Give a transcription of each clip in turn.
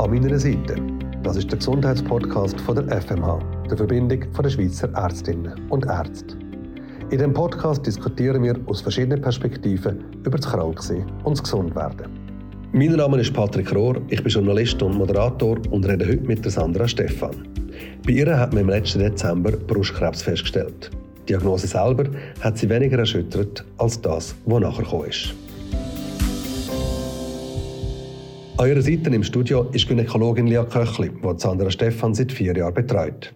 An meiner Seite, das ist der Gesundheitspodcast von der FMH, der Verbindung von der Schweizer Ärztinnen und Ärzte. In dem Podcast diskutieren wir aus verschiedenen Perspektiven über das Kranksein und das Gesundwerden. Mein Name ist Patrick Rohr, ich bin Journalist und Moderator und rede heute mit der Sandra Stephan. Bei ihr hat man im letzten Dezember Brustkrebs festgestellt. Die Diagnose selber hat sie weniger erschüttert als das, was nachher gekommen ist. An ihrer Seite im Studio ist Gynäkologin Lia Köchli, die Sandra Stephan seit vier Jahren betreut.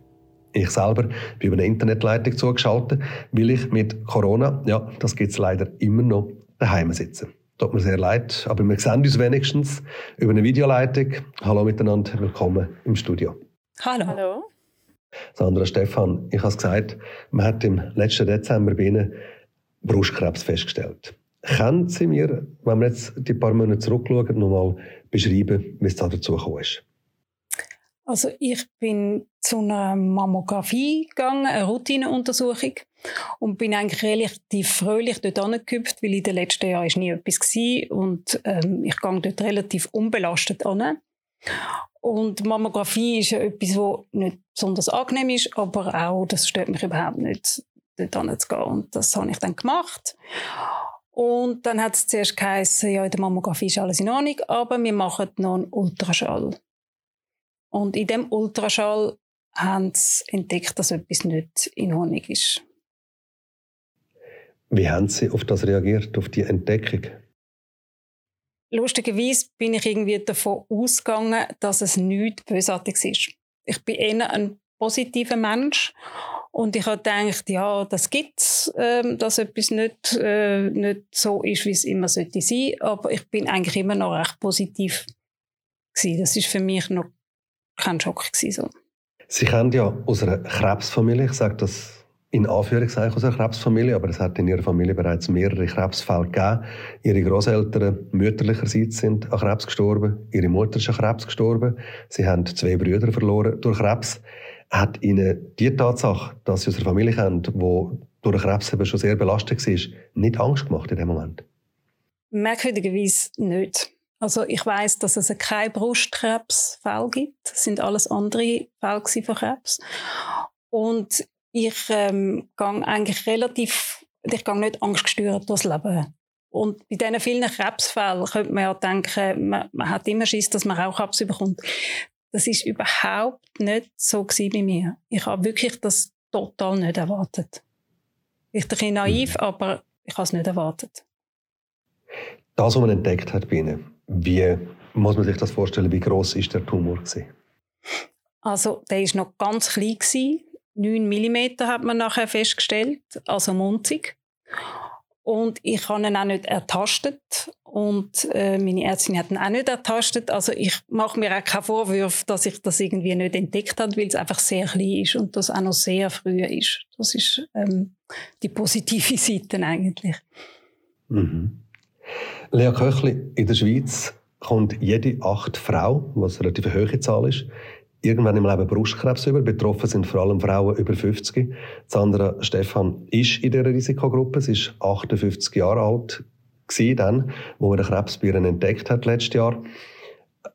Ich selber bin über eine Internetleitung zugeschaltet, weil ich mit Corona, ja, das gibt es leider immer noch, daheim sitze. Tut mir sehr leid, aber wir sehen uns wenigstens über eine Videoleitung. Hallo miteinander, willkommen im Studio. Hallo. Hallo. Sandra Stefan, ich habe es gesagt, man hat im letzten Dezember bei Ihnen Brustkrebs festgestellt. Können Sie mir, wenn wir jetzt die paar Monate zurückschauen, nochmal beschreiben, wie es da dazu gekommen ist? Also ich bin zu einer Mammographie gegangen, eine Routineuntersuchung und bin eigentlich relativ fröhlich dort angehüpft, weil in den letzten Jahren ist nie etwas gewesen und ähm, ich gehe dort relativ unbelastet an. Und Mammographie ist ja etwas, was nicht besonders angenehm ist, aber auch, das stört mich überhaupt nicht, dort anzugehen. Und das habe ich dann gemacht. Und dann hat es zuerst geheißen, ja, in der Mammographie ist alles in Ordnung, aber wir machen noch einen Ultraschall. Und in dem Ultraschall haben sie entdeckt, dass etwas nicht in Ordnung ist. Wie haben Sie auf das reagiert, auf die Entdeckung? lustigerweise bin ich irgendwie davon ausgegangen, dass es nichts Bösartiges ist. Ich bin eher ein positiver Mensch und ich habe gedacht, ja, das gibt es, äh, dass etwas nicht, äh, nicht so ist, wie es immer sollte sein. Aber ich bin eigentlich immer noch recht positiv gewesen. Das ist für mich noch kein Schock gewesen, so. Sie kennen ja aus einer Krebsfamilie, ich sage das in Anführungszeichen aus einer Krebsfamilie, aber es hat in ihrer Familie bereits mehrere Krebsfälle gegeben. Ihre Großeltern mütterlicherseits sind an Krebs gestorben, ihre Mutter ist an Krebs gestorben, sie haben zwei Brüder verloren durch Krebs. Hat ihnen die Tatsache, dass sie aus einer Familie kennen, die durch Krebs eben schon sehr belastet war, nicht Angst gemacht in dem Moment? Merkwürdigerweise nicht. Also ich weiß, dass es keinen Brustkrebsfall gibt. Das sind alles andere Fälle von Krebs. Und ich ähm, gehe eigentlich relativ, ich gehe nicht angstgesteuert durchs Leben. Und bei diesen vielen Krebsfällen könnte man ja denken, man, man hat immer Schiss, dass man auch Krebs bekommt. Das ist überhaupt nicht so bei mir. Ich habe wirklich das total nicht erwartet. Ich bin naiv, mhm. aber ich habe es nicht erwartet. Das, was man entdeckt hat bei Ihnen, wie muss man sich das vorstellen? Wie groß ist der Tumor gewesen? Also, der ist noch ganz klein gewesen. 9 mm hat man nachher festgestellt, also munzig. Und ich habe ihn auch nicht ertastet und äh, meine Ärztin hat ihn auch nicht ertastet. Also ich mache mir auch keinen Vorwurf, dass ich das irgendwie nicht entdeckt habe, weil es einfach sehr klein ist und das auch noch sehr früh ist. Das ist ähm, die positive Seite eigentlich. Mhm. Lea Köchli, in der Schweiz kommt jede acht Frau, was eine relativ hohe Zahl ist, irgendwann im Leben Brustkrebs über. Betroffen sind vor allem Frauen über 50. Sandra Stefan ist in dieser Risikogruppe. Sie ist 58 Jahre alt gewesen, dann, wo man den Krebs bei ihr entdeckt hat letztes Jahr.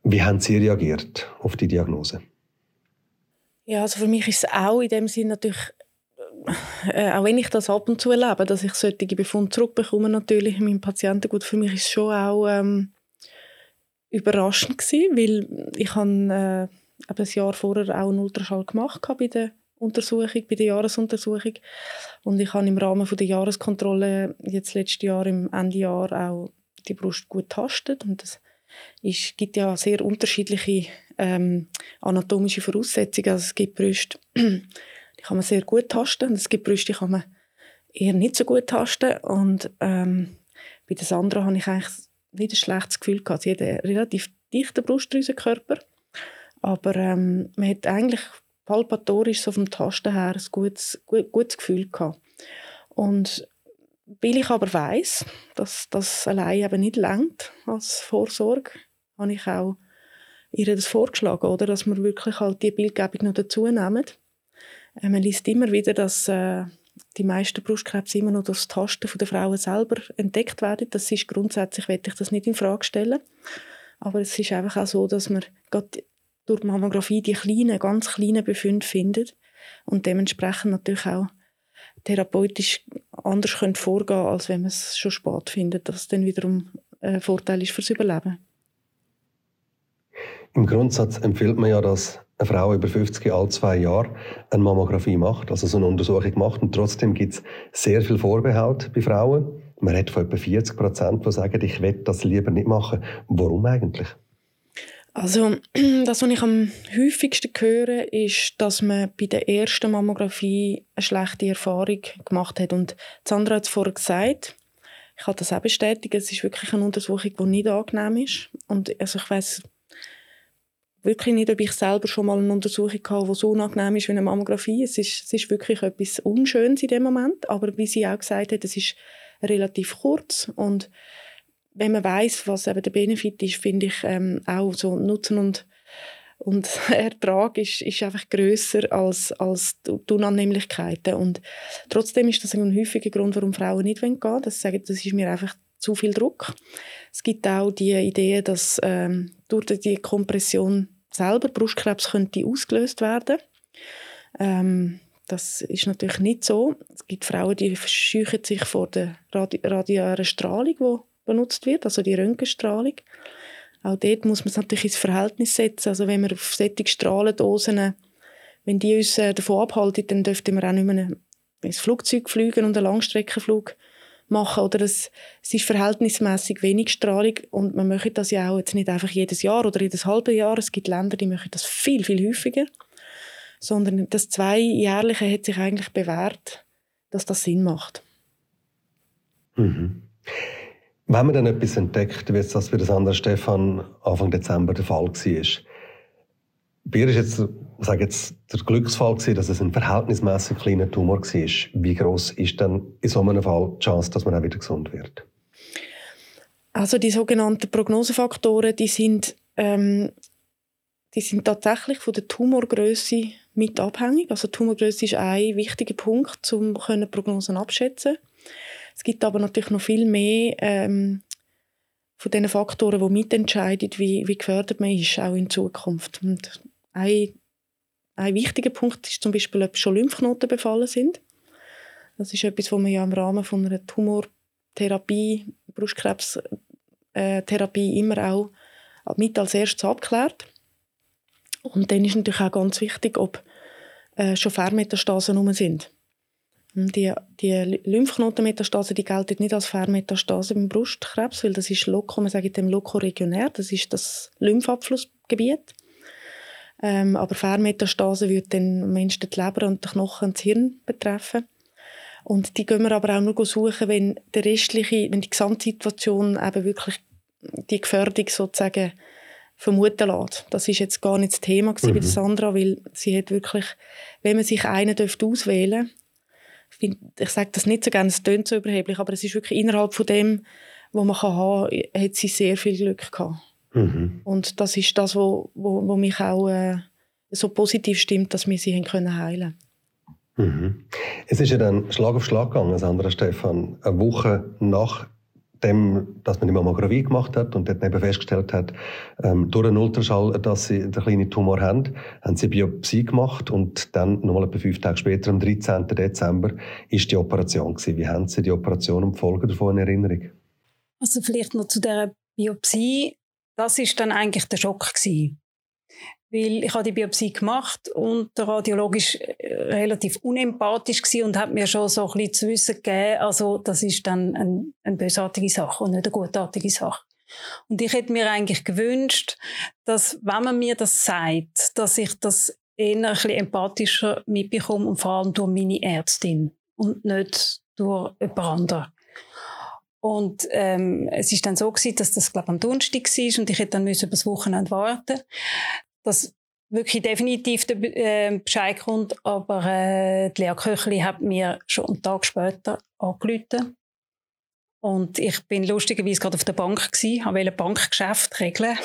Wie haben Sie reagiert auf die Diagnose? Ja, also für mich ist es auch in dem Sinn natürlich äh, auch wenn ich das ab und zu erlebe, dass ich solche Befunde zurückbekomme, natürlich in meinem Patientengut, für mich ist es schon auch ähm, überraschend gewesen, weil ich habe äh, ein Jahr vorher auch einen Ultraschall gemacht bei der Untersuchung, bei der Jahresuntersuchung. Und ich habe im Rahmen der Jahreskontrolle jetzt letztes Jahr im Ende Jahr auch die Brust gut tastet und es ist, gibt ja sehr unterschiedliche ähm, anatomische Voraussetzungen. Also es gibt Brüste, die kann man sehr gut tasten und es gibt Brüste, die kann man eher nicht so gut tasten und ähm, bei der Sandra habe ich eigentlich nicht ein schlechtes Gefühl gehabt. Sie hat einen relativ dichten Brustdrüsenkörper aber ähm, man hat eigentlich palpatorisch so vom Tasten her ein gutes, gut, gutes Gefühl gehabt. Und weil ich aber weiß, dass das allein eben nicht langt als Vorsorge, habe ich auch ihr das vorgeschlagen, oder, dass wir wirklich halt die Bildgebung noch dazu nehmen. Äh, man liest immer wieder, dass äh, die meisten Brustkrebs immer noch durch das Tasten der Frauen selber entdeckt werden. Das ist grundsätzlich, werde ich das nicht in Frage stellen. Aber es ist einfach auch so, dass man durch die Mammographie die kleinen, ganz kleinen Befunde findet und dementsprechend natürlich auch therapeutisch anders vorgehen können, als wenn man es schon spät findet, dass dann wiederum ein Vorteil ist fürs Überleben. Im Grundsatz empfiehlt man ja, dass eine Frau über 50 alle zwei Jahre eine Mammographie macht, also so eine Untersuchung macht. Und trotzdem gibt es sehr viel Vorbehalte bei Frauen. Man hat von etwa 40 Prozent, die sagen, ich will das lieber nicht machen. Warum eigentlich? Also, das, was ich am häufigsten höre, ist, dass man bei der ersten Mammographie eine schlechte Erfahrung gemacht hat. Und Sandra hat es vorher gesagt, ich kann das auch bestätigen, es ist wirklich eine Untersuchung, die nicht angenehm ist. Und also ich weiß wirklich nicht, ob ich selber schon mal eine Untersuchung hatte, die so unangenehm ist wie eine Mammographie. Es ist, es ist wirklich etwas Unschönes in dem Moment, aber wie sie auch gesagt hat, es ist relativ kurz und wenn man weiß, was eben der Benefit ist, finde ich ähm, auch so Nutzen und und Ertrag ist, ist einfach grösser als, als die Unannehmlichkeiten. Und trotzdem ist das ein häufiger Grund, warum Frauen nicht gehen wollen. Das sagen, das ist mir einfach zu viel Druck. Es gibt auch die Idee, dass ähm, durch die Kompression selber Brustkrebs könnte ausgelöst werden. Ähm, das ist natürlich nicht so. Es gibt Frauen, die verscheuchen sich vor der radi radiären Strahlung, benutzt wird, also die Röntgenstrahlung. Auch dort muss man es natürlich ins Verhältnis setzen. Also wenn wir auf solche Strahlendosen, wenn die uns äh, davon abhalten, dann dürften wir auch nicht mehr ins Flugzeug fliegen und einen Langstreckenflug machen. Oder es, es ist verhältnismäßig wenig Strahlung und man möchte das ja auch jetzt nicht einfach jedes Jahr oder jedes halbe Jahr. Es gibt Länder, die möchten das viel, viel häufiger. Sondern das Zweijährliche hat sich eigentlich bewährt, dass das Sinn macht. Mhm. Wenn man dann etwas entdeckt, wie das für das andere Stefan Anfang Dezember der Fall war, bei ihr ist jetzt, sage jetzt der Glücksfall gewesen, dass es ein verhältnismäßig kleiner Tumor war. Wie groß ist dann in so einem Fall die Chance, dass man auch wieder gesund wird? Also die sogenannten Prognosefaktoren, die sind, ähm, die sind tatsächlich von der Tumorgröße mit abhängig. Also Tumorgröße ist ein wichtiger Punkt, um Prognosen abschätzen. Es gibt aber natürlich noch viel mehr ähm, von diesen Faktoren, die mitentscheiden, wie, wie gefördert man ist, auch in Zukunft. Und ein, ein wichtiger Punkt ist zum Beispiel, ob schon Lymphknoten befallen sind. Das ist etwas, was man ja im Rahmen von einer Tumortherapie, Brustkrebstherapie immer auch mit als erstes abklärt. Und dann ist natürlich auch ganz wichtig, ob äh, schon Fernmetastasen rum sind. Die, die Lymphknotenmetastase die gelten nicht als Fernmetastase beim Brustkrebs, weil das ist Loco, man sagt dem lokoregionär, das ist das Lymphabflussgebiet. Ähm, aber Fernmetastase würde am Menschen die Leber und den Knochen und das Hirn betreffen. Und die gehen wir aber auch nur suchen, wenn, der restliche, wenn die Gesamtsituation eben wirklich die Gefährdung sozusagen vermuten lässt. Das ist jetzt gar nicht das Thema mhm. bei Sandra, weil sie hat wirklich, wenn man sich einen auswählen ich, ich sage das nicht so gerne, es klingt so überheblich, aber es ist wirklich innerhalb von dem, was man kann haben kann, hat sie sehr viel Glück gehabt. Mhm. Und das ist das, was wo, wo, wo mich auch äh, so positiv stimmt, dass wir sie haben können heilen mhm. Es ist ja dann Schlag auf Schlag gegangen, Sandra Stefan. Eine Woche nach dem, dass man die Mammographie gemacht hat und dort eben festgestellt hat, ähm, durch einen Ultraschall, dass sie einen kleinen Tumor haben, haben sie Biopsie gemacht und dann nochmal etwa fünf Tage später, am 13. Dezember, ist die Operation gewesen. Wie haben Sie die Operation und die Folgen davon in Erinnerung? Also vielleicht noch zu der Biopsie. Das ist dann eigentlich der Schock gewesen. Weil ich habe die Biopsie gemacht und der Radiologe war äh, relativ unempathisch und hat mir schon so ein bisschen zu wissen gegeben, also das ist dann ein, eine bösartige Sache und nicht eine gutartige Sache. Und ich hätte mir eigentlich gewünscht, dass, wenn man mir das sagt, dass ich das eher ein bisschen empathischer mitbekomme und vor allem durch meine Ärztin und nicht durch jemand anderen. Und ähm, es ist dann so gewesen, dass das glaube am Donnerstag war und ich hätte dann müssen über das Wochenende warten dass wirklich definitiv der äh, Bescheid kommt, aber äh, die Lea Köchli hat mir schon einen Tag später angerufen. Und ich bin lustigerweise gerade auf der Bank gewesen, wollte ein Bankgeschäft regeln.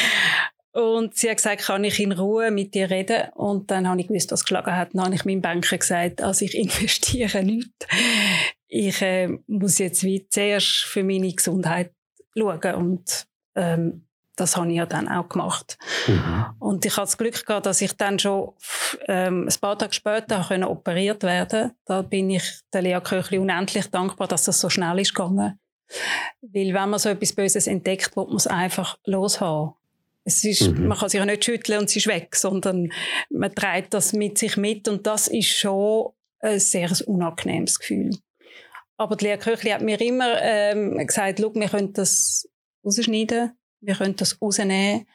und sie hat gesagt, kann ich in Ruhe mit dir reden? Und dann habe ich gewusst, was geschlagen hat. Dann habe ich meinem Banker gesagt, also ich investiere nichts. Ich äh, muss jetzt wie zuerst für meine Gesundheit schauen. Und ähm, das habe ich ja dann auch gemacht. Mhm. Und ich hatte das Glück gehabt, dass ich dann schon ähm, ein paar Tage später können operiert werden Da bin ich der Lea Köchli unendlich dankbar, dass das so schnell ist gegangen. Weil wenn man so etwas Böses entdeckt, wird man es einfach loshaben. Es ist, mhm. Man kann sich ja nicht schütteln und es ist weg, sondern man trägt das mit sich mit und das ist schon ein sehr unangenehmes Gefühl. Aber die Lea Köchli hat mir immer ähm, gesagt, wir können das rausschneiden wir können das rausnehmen.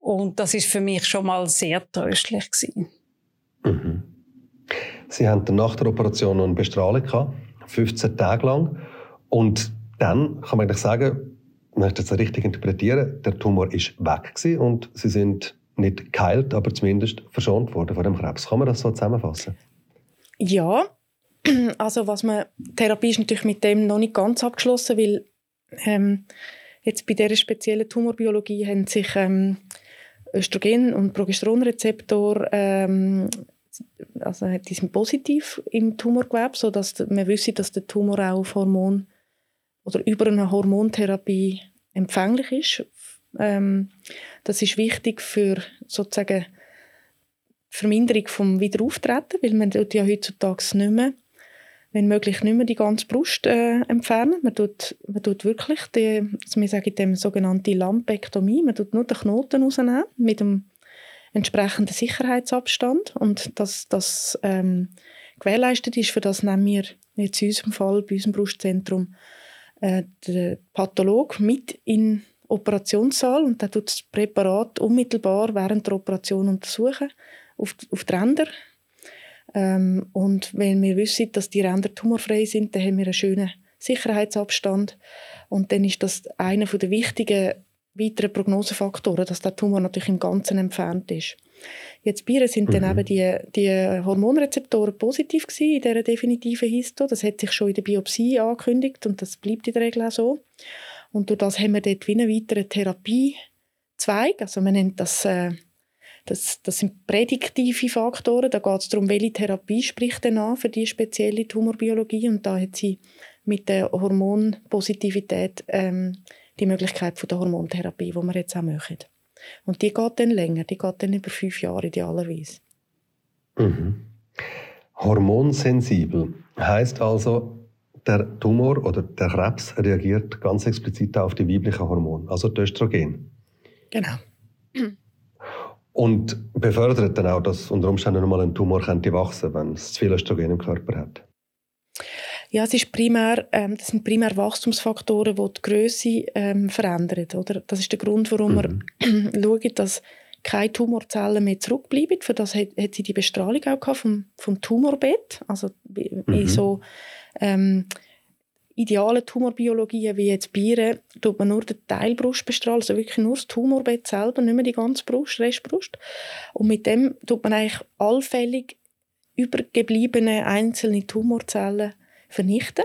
Und das ist für mich schon mal sehr tröstlich gewesen. Mhm. Sie hatten nach der Operation noch eine Bestrahlung gehabt, 15 Tage lang. Und dann kann man eigentlich sagen, man möchte das richtig interpretieren, der Tumor ist weg gewesen und Sie sind nicht geheilt, aber zumindest verschont worden von dem Krebs. Kann man das so zusammenfassen? Ja, also was man, Therapie ist natürlich mit dem noch nicht ganz abgeschlossen, weil ähm, Jetzt bei dieser speziellen Tumorbiologie haben sich ähm, Östrogen- und Progesteronrezeptor ähm, also die sind positiv im Tumorgewebe, sodass wir wissen, dass der Tumor auch auf Hormon oder über eine Hormontherapie empfänglich ist. Ähm, das ist wichtig für sozusagen Verminderung vom Wiederauftreten, weil man ja heutzutage nicht mehr wenn möglich nicht mehr die ganze Brust äh, entfernen. Man tut, man tut wirklich die, also wir sagen dem sogenannte Lumpektomie, man tut nur den Knoten rausnehmen mit dem entsprechenden Sicherheitsabstand. Und dass das ähm, gewährleistet ist, für das nehmen wir jetzt in unserem Fall bei unserem Brustzentrum äh, den Patholog mit in Operationssaal. Und der tut das Präparat unmittelbar während der Operation untersuchen auf, auf die Ränder und wenn wir wissen, dass die Ränder tumorfrei sind, dann haben wir einen schönen Sicherheitsabstand. Und dann ist das einer der wichtigen weiteren Prognosefaktoren, dass der Tumor natürlich im Ganzen entfernt ist. Jetzt bei sind mhm. dann eben die, die Hormonrezeptoren positiv gewesen in dieser definitiven Histo. Das hat sich schon in der Biopsie angekündigt und das bleibt in der Regel auch so. Und durch das haben wir dort wie einen weiteren Therapiezweig. Also man nennt das äh, das, das sind prädiktive Faktoren. Da geht es darum, welche Therapie spricht denn an für die spezielle Tumorbiologie. Und da hat sie mit der Hormonpositivität ähm, die Möglichkeit von der Hormontherapie, die wir jetzt auch machen. Und die geht dann länger, die geht dann über fünf Jahre idealerweise. Mhm. Hormonsensibel heißt also, der Tumor oder der Krebs reagiert ganz explizit auf die weiblichen Hormone, also das Östrogen. Genau. Und befördert dann auch, dass unter Umständen nochmal ein Tumor könnte wachsen, wenn es zu viel Östrogen im Körper hat. Ja, es ist primär, ähm, das sind primär Wachstumsfaktoren, die die Größe ähm, verändern. Oder? Das ist der Grund, warum mhm. wir schauen, dass keine Tumorzellen mehr zurückbleiben. Für das hat, hat sie die Bestrahlung auch vom, vom Tumorbett. Also mhm. so ähm, idealen Tumorbiologien wie jetzt Bieren tut man nur den Teilbrust bestrahlen, also wirklich nur das Tumorbett selber, nicht mehr die ganze Brust, Restbrust. Und mit dem tut man eigentlich allfällig übergebliebene einzelne Tumorzellen vernichten.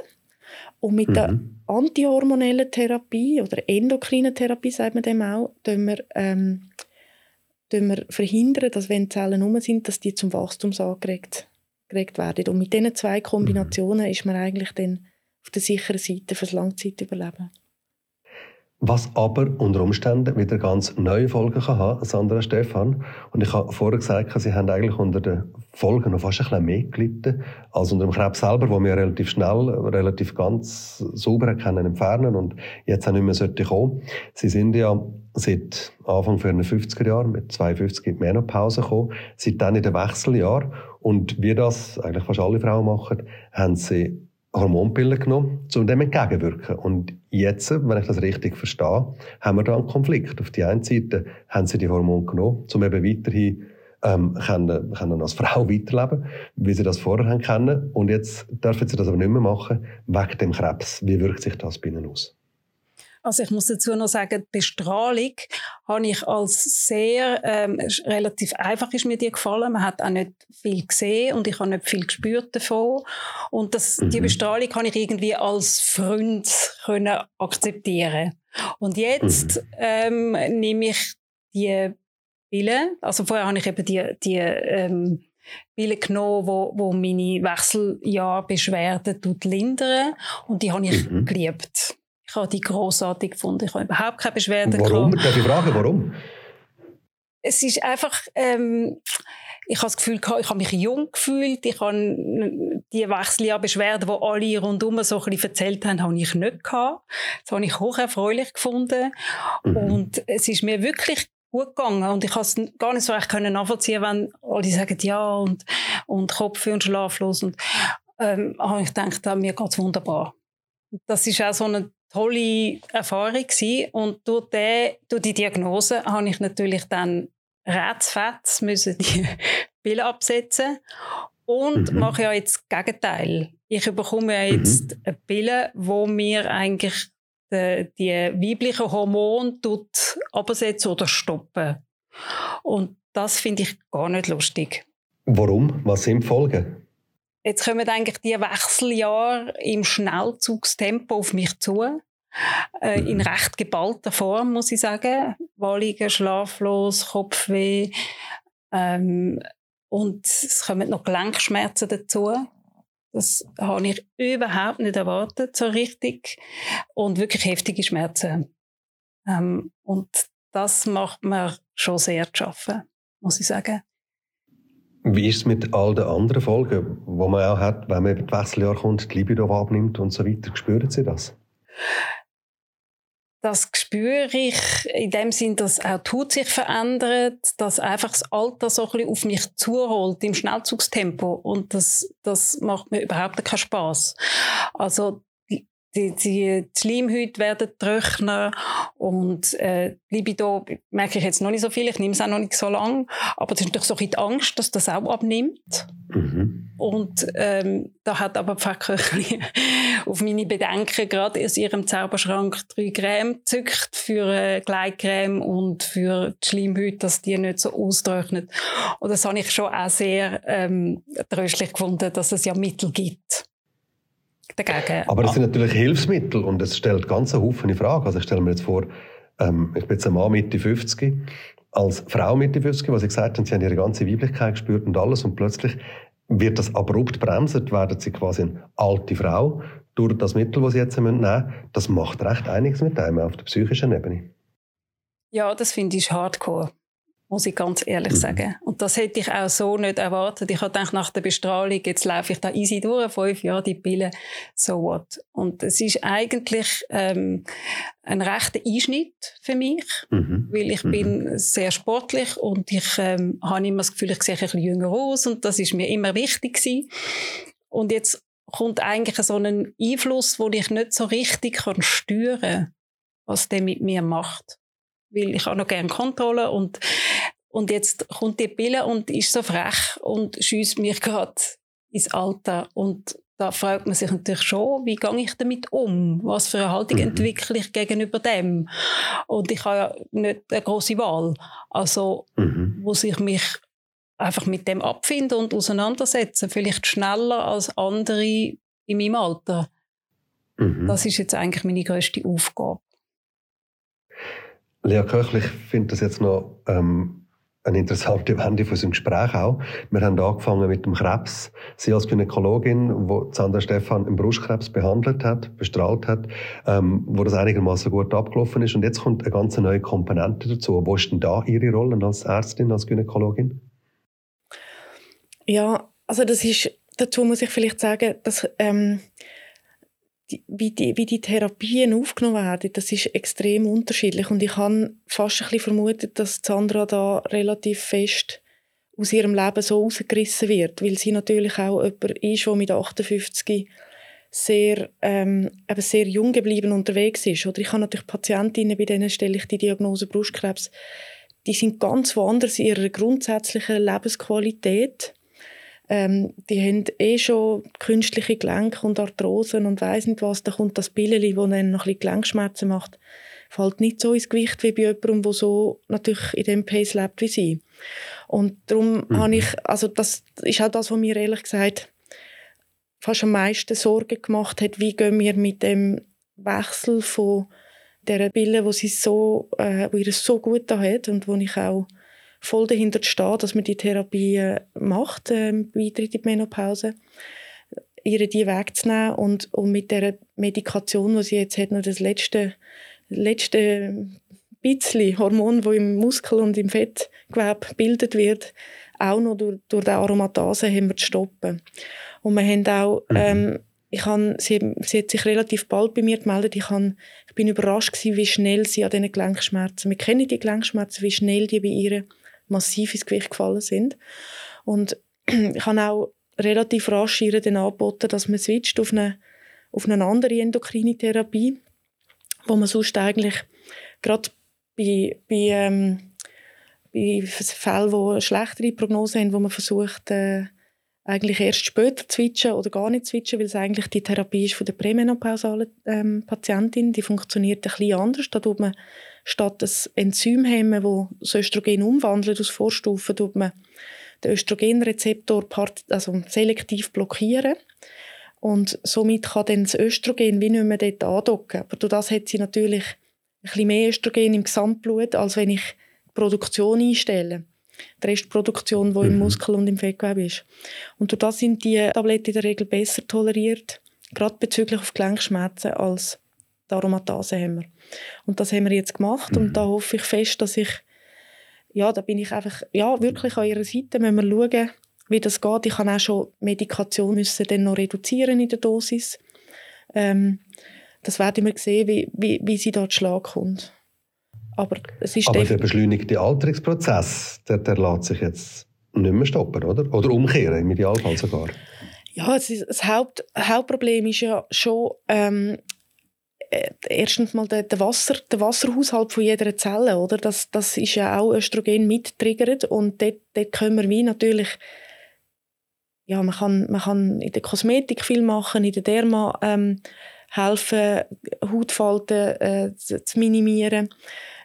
Und mit mhm. der antihormonellen Therapie oder endokrinen Therapie, sagt man dem auch, tun wir, ähm, tun wir verhindern, dass wenn Zellen herum sind, dass die zum Wachstum angeregt werden. Und mit diesen zwei Kombinationen mhm. ist man eigentlich dann auf der sicheren Seite fürs Langzeitüberleben. Was aber unter Umständen wieder ganz neue Folgen kann haben, Sandra Stefan. Und ich habe vorher gesagt, Sie haben eigentlich unter den Folgen noch fast ein bisschen mehr gelitten als unter dem Krebs selber, wo wir relativ schnell, relativ ganz sauber können entfernen und jetzt auch nicht mehr sollte kommen. Sie sind ja seit Anfang der 50er Jahre mit 52 in die Menopause gekommen, seit dann in den Wechseljahren und wie das eigentlich fast alle Frauen machen, haben sie Hormonpillen genommen, um dem entgegenwirken. Und jetzt, wenn ich das richtig verstehe, haben wir da einen Konflikt. Auf der einen Seite haben sie die Hormone genommen, um eben weiterhin ähm, können, können als Frau weiterleben, wie sie das vorher können. Und jetzt dürfen sie das aber nicht mehr machen, wegen dem Krebs. Wie wirkt sich das bei ihnen aus? Also ich muss dazu noch sagen, die Bestrahlung habe ich als sehr ähm, relativ einfach ist mir die gefallen. Man hat auch nicht viel gesehen und ich habe nicht viel gespürt davon. Und das, mhm. die Bestrahlung kann ich irgendwie als Freund können akzeptieren. Und jetzt mhm. ähm, nehme ich die Pille. Also vorher habe ich eben die, die ähm, Pille genommen, wo, wo meine Wechseljahrbeschwerden lindern und die habe ich mhm. geliebt Ich habe die grossartig gefunden. Ich habe überhaupt keine Beschwerden Warum? Gehabt. Darf ich fragen, warum? Es ist einfach, ähm, ich habe das Gefühl, ich habe mich jung gefühlt. Ich habe die Wechseljahrbeschwerden, die alle rundum so ein bisschen erzählt haben, habe ich nicht gehabt. Das habe ich hocherfreulich gefunden. Mhm. Und es ist mir wirklich gut gegangen. Und ich konnte es gar nicht so recht nachvollziehen, wenn alle sagen, ja, und, und Kopf und schlaflos. Und, ähm, habe ich gedacht, mir geht es wunderbar. Das ist auch so eine tolle Erfahrung gewesen. Und durch, die, durch die Diagnose habe ich natürlich dann ratzfatz müssen die Pille absetzen und mhm. mache ja jetzt das Gegenteil. Ich bekomme ja jetzt mhm. eine Pille, wo mir eigentlich die, die weiblichen Hormone absetzen oder stoppen. Und das finde ich gar nicht lustig. Warum? Was sind die Folgen? Jetzt kommen eigentlich die Wechseljahre im Schnellzugstempo auf mich zu. Äh, in mhm. recht geballter Form, muss ich sagen. Walligen, schlaflos, Kopfweh. Ähm, und es kommen noch Gelenkschmerzen dazu. Das habe ich überhaupt nicht erwartet, so richtig. Und wirklich heftige Schmerzen. Ähm, und das macht mir schon sehr zu schaffen, muss ich sagen. Wie ist es mit all den anderen Folgen, die man auch hat, wenn man über das Wechseljahr kommt, die Libido abnimmt und so weiter? Spüren Sie das? Das spüre ich in dem Sinn, dass auch die sich verändert, dass einfach das Alter so ein bisschen auf mich zuholt im Schnellzugstempo und das, das macht mir überhaupt keinen Spaß. Also die, die, die Schleimhäute werden trockener und äh, Libido merke ich jetzt noch nicht so viel, ich nehme es auch noch nicht so lange, aber es ist natürlich so ein bisschen die Angst, dass das auch abnimmt. Mhm. Und ähm, da hat aber Pfarrköchli auf meine Bedenken gerade aus ihrem Zauberschrank drei Creme gezückt für äh, Gleitcreme und für die Schleimhäute, dass die nicht so austrocknet. Und das habe ich schon auch sehr ähm, tröstlich gefunden, dass es ja Mittel gibt dagegen. Aber das sind natürlich Hilfsmittel und es stellt ganz Haufen Fragen. Also ich stelle mir jetzt vor, ähm, ich bin jetzt ein Mann Mitte 50, als Frau Mitte 50, was Sie gesagt haben, Sie haben Ihre ganze Weiblichkeit gespürt und alles und plötzlich wird das abrupt bremsen, werden Sie quasi eine alte Frau durch das Mittel, das Sie jetzt nehmen müssen. Das macht recht einiges mit einem auf der psychischen Ebene. Ja, das finde ich hardcore muss ich ganz ehrlich mhm. sagen. Und das hätte ich auch so nicht erwartet. Ich habe gedacht, nach der Bestrahlung, jetzt laufe ich da easy durch, fünf Jahre die Pille, so what. Und es ist eigentlich ähm, ein rechter Einschnitt für mich, mhm. weil ich mhm. bin sehr sportlich und ich ähm, habe immer das Gefühl, ich sehe ein bisschen jünger aus und das ist mir immer wichtig gewesen. Und jetzt kommt eigentlich so ein Einfluss, wo ich nicht so richtig kann steuern kann, was der mit mir macht weil ich auch noch gerne Kontrolle und und jetzt kommt die Pille und ist so frech und schießt mich gerade ins Alter und da fragt man sich natürlich schon, wie gehe ich damit um? Was für eine Haltung mhm. entwickle ich gegenüber dem? Und ich habe ja nicht eine große Wahl. Also mhm. muss ich mich einfach mit dem abfinden und auseinandersetzen. Vielleicht schneller als andere in meinem Alter. Mhm. Das ist jetzt eigentlich meine größte Aufgabe. Lea Köchlich findet das jetzt noch ähm, eine interessante Wende von unserem Gespräch auch. Wir haben angefangen mit dem Krebs. Sie als Gynäkologin, wo Sandra Stefan im Brustkrebs behandelt hat, bestrahlt hat, ähm, wo das einigermaßen gut abgelaufen ist. Und jetzt kommt eine ganz neue Komponente dazu. Wo ist denn da Ihre Rolle als Ärztin, als Gynäkologin? Ja, also das ist, dazu muss ich vielleicht sagen, dass ähm, die, wie, die, wie die Therapien aufgenommen werden, das ist extrem unterschiedlich. Und ich habe fast ein bisschen vermutet, dass Sandra da relativ fest aus ihrem Leben so rausgerissen wird, weil sie natürlich auch jemand ist, der mit 58 sehr, ähm, eben sehr jung geblieben unterwegs ist. Oder ich habe natürlich Patientinnen, bei denen stelle ich die Diagnose Brustkrebs, die sind ganz woanders in ihrer grundsätzlichen Lebensqualität ähm, die haben eh schon künstliche Gelenke und Arthrosen und weiss nicht was. Da kommt das Pilleli, das dann noch ein bisschen Gelenkschmerzen macht, fällt nicht so ins Gewicht wie bei jemandem, der so natürlich in dem Pace lebt wie sie. Und darum mhm. habe ich, also das ist auch das, was mir ehrlich gesagt fast am meisten Sorgen gemacht hat, wie gehen wir mit dem Wechsel von der Pille, wo sie so, äh, wo ihr so gut da hat und wo ich auch voll dahinter stehe, dass man die Therapie macht, äh, Beitritt in die Menopause. ihr die wegzunehmen und, und mit der Medikation, die sie jetzt hat, noch das letzte, letzte bisschen Hormon, das im Muskel und im Fettgewebe gebildet wird, auch noch durch, durch die Aromatase haben wir zu stoppen. Und wir haben auch, mhm. ähm, ich han, sie, sie hat sich relativ bald bei mir gemeldet. Ich, han, ich bin überrascht gewesen, wie schnell sie an diesen Gelenkschmerzen, wir kennen die Gelenkschmerzen, wie schnell die bei ihr massiv ins Gewicht gefallen sind. Und ich habe auch relativ rasch ihr dann angeboten, dass man switcht auf eine, auf eine andere endokrine Therapie, wo man sonst eigentlich gerade bei, bei, ähm, bei Fällen, die eine schlechtere Prognose haben, wo man versucht, äh, eigentlich erst später zu switchen oder gar nicht zu switchen, weil es eigentlich die Therapie ist von der prämenopausalen ähm, Patientin. Die funktioniert ein bisschen anders. Da tut man statt das Enzym hemmen, wo das Östrogen umwandelt aus Vorstufen, tut man den Östrogenrezeptor also selektiv blockieren. Und somit kann dann das Östrogen wie nicht mehr dort andocken. Aber durch das hat sie natürlich ein bisschen mehr Östrogen im Gesamtblut, als wenn ich die Produktion einstelle. Die Restproduktion, die mhm. im Muskel und im Fettgewebe ist. Und durch das sind die Tabletten in der Regel besser toleriert, gerade bezüglich auf Gelenkschmerzen, als die Aromatasehämmer. Und das haben wir jetzt gemacht mhm. und da hoffe ich fest, dass ich, ja, da bin ich einfach, ja, wirklich an ihrer Seite, müssen wir schauen, wie das geht. Ich kann auch schon Medikation müssen dann noch reduzieren in der Dosis. Ähm, das werden wir sehen, wie, wie, wie sie dort Schlag kommt. Aber, es ist Aber der beschleunigte Alterungsprozess, der, der lässt sich jetzt nicht mehr stoppen, oder? Oder umkehren, im Idealfall sogar. Ja, ist, das Haupt, Hauptproblem ist ja schon ähm, äh, erstens mal der, der, Wasser, der Wasserhaushalt von jeder Zelle, oder? Das, das ist ja auch Östrogen mittriggert und dort, dort können wir wie natürlich ja, man kann, man kann in der Kosmetik viel machen, in der Derma ähm, helfen, Hautfalten äh, zu minimieren.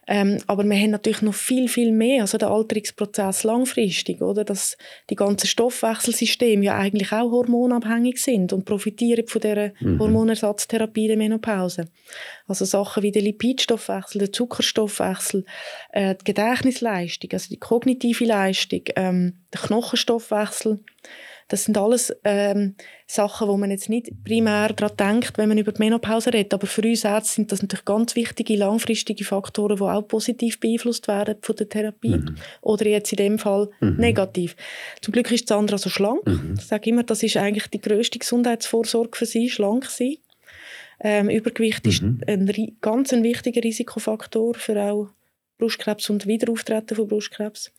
Ähm, aber wir haben natürlich noch viel, viel mehr, also der Alterungsprozess langfristig, oder? Dass die ganzen Stoffwechselsysteme ja eigentlich auch hormonabhängig sind und profitieren von dieser mhm. Hormonersatztherapie der Menopause. Also Sachen wie der Lipidstoffwechsel, der Zuckerstoffwechsel, äh, die Gedächtnisleistung, also die kognitive Leistung, ähm, der Knochenstoffwechsel, das sind alles ähm, Sachen, wo man jetzt nicht primär daran denkt, wenn man über die Menopause redet. Aber für uns Ärzte sind das natürlich ganz wichtige, langfristige Faktoren, die auch positiv beeinflusst werden von der Therapie. Mhm. Oder jetzt in dem Fall mhm. negativ. Zum Glück ist Sandra so schlank. Mhm. Ich sage immer, das ist eigentlich die grösste Gesundheitsvorsorge für sie, schlank sein. Ähm, Übergewicht ist mhm. ein ganz ein wichtiger Risikofaktor für auch Brustkrebs und Wiederauftreten von Brustkrebs.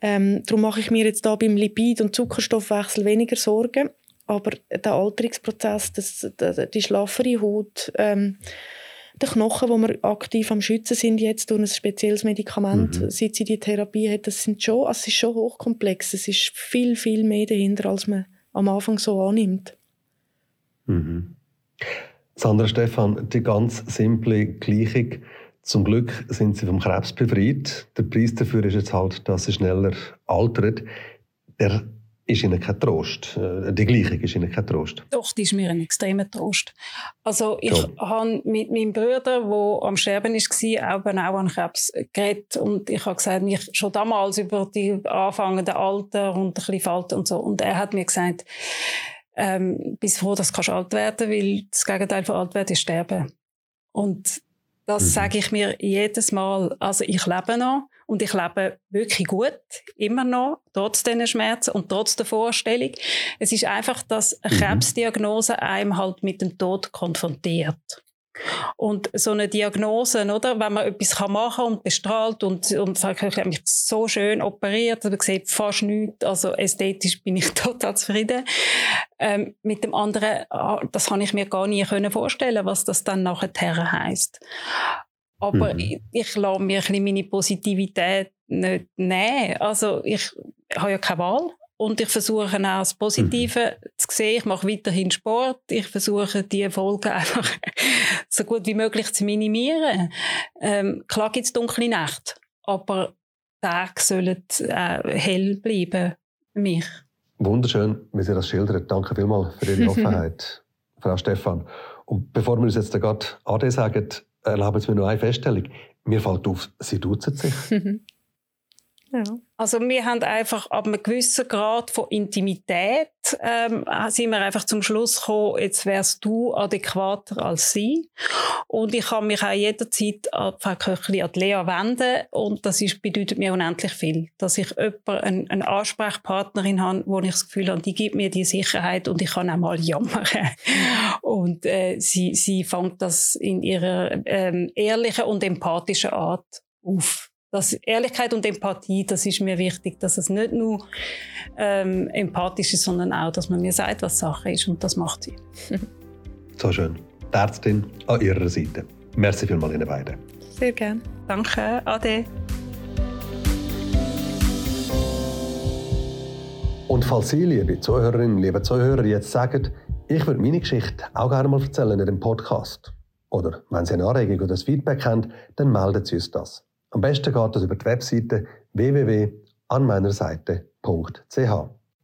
Ähm, darum mache ich mir jetzt da beim Lipid- und Zuckerstoffwechsel weniger Sorgen. Aber der Alterungsprozess, das, die schlaffere Haut, ähm, der Knochen, wo wir aktiv am Schützen sind jetzt durch ein spezielles Medikament, mhm. seit sie die Therapie hat, das sind schon, also es ist schon hochkomplex. Es ist viel, viel mehr dahinter, als man am Anfang so annimmt. Mhm. Sandra Stefan, die ganz simple Gleichung zum Glück sind sie vom Krebs befreit. Der Preis dafür ist jetzt halt, dass sie schneller altert. Der ist ihnen kein Trost. Äh, die Gleichung ist ihnen kein Trost. Doch, die ist mir ein extremer Trost. Also ich ja. habe mit meinem Bruder, der am Sterben war, auch an Krebs geredet und ich habe gesagt, mich schon damals über die anfangenden Alter und ein bisschen Falten und so. Und er hat mir gesagt, ähm, bist froh, dass du alt werden kannst, weil das Gegenteil von alt werden ist sterben. Und das mhm. sage ich mir jedes Mal. Also ich lebe noch und ich lebe wirklich gut, immer noch, trotz diesen Schmerzen und trotz der Vorstellung. Es ist einfach, dass eine mhm. Krebsdiagnose einem halt mit dem Tod konfrontiert. Und so eine Diagnose, oder? Wenn man etwas machen kann und bestrahlt und, und sagt, ich habe mich so schön operiert, aber sieht fast nichts, also ästhetisch bin ich total zufrieden. Ähm, mit dem anderen, ah, das kann ich mir gar nie können vorstellen, was das dann nachher heisst. Aber mhm. ich, ich lasse mir ein bisschen meine Positivität nicht nehmen. Also ich habe ja keine Wahl. Und ich versuche auch das Positive mhm. zu sehen. Ich mache weiterhin Sport. Ich versuche, die Folgen einfach so gut wie möglich zu minimieren. Ähm, klar gibt es dunkle Nächte, aber Tage sollen äh, hell bleiben für mich. Wunderschön, wie Sie das schildern. Danke vielmals für Ihre Offenheit, Frau Stefan. Und bevor wir uns jetzt gerade Ade sagen, erlauben Sie mir noch eine Feststellung. Mir fällt auf, Sie duzen sich. Ja. Also wir haben einfach ab einem gewissen Grad von Intimität ähm, sind wir einfach zum Schluss gekommen, jetzt wärst du adäquater als sie. Und ich kann mich auch jederzeit an Frau Köchli, an Lea wenden und das ist, bedeutet mir unendlich viel, dass ich jemanden, eine, eine Ansprechpartnerin habe, wo ich das Gefühl habe, die gibt mir die Sicherheit und ich kann auch mal jammern. und äh, sie, sie fängt das in ihrer ähm, ehrlichen und empathischen Art auf das Ehrlichkeit und Empathie, das ist mir wichtig, dass es nicht nur ähm, empathisch ist, sondern auch, dass man mir sagt, was Sache ist und das macht sie. so schön. Die Ärztin an ihrer Seite. Merci vielmals Ihnen beiden. Sehr gerne. Danke, Ade. Und falls Sie, liebe Zuhörerinnen, liebe Zuhörer, jetzt sagen, ich würde meine Geschichte auch gerne mal erzählen in dem Podcast. Oder wenn Sie eine Anregung oder ein Feedback haben, dann melden Sie uns das. Am besten geht das über die Webseite www.anmeinerseite.ch.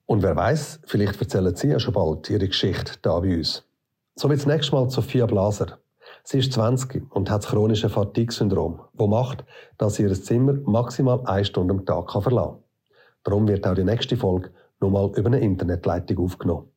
Und wer weiß, vielleicht erzählen Sie ja schon bald Ihre Geschichte da bei uns. So wie das nächste Mal Sophia Blaser. Sie ist 20 und hat das chronische Fatigue-Syndrom, das macht, dass sie ihr Zimmer maximal eine Stunde am Tag verlassen kann. Darum wird auch die nächste Folge nochmal über eine Internetleitung aufgenommen.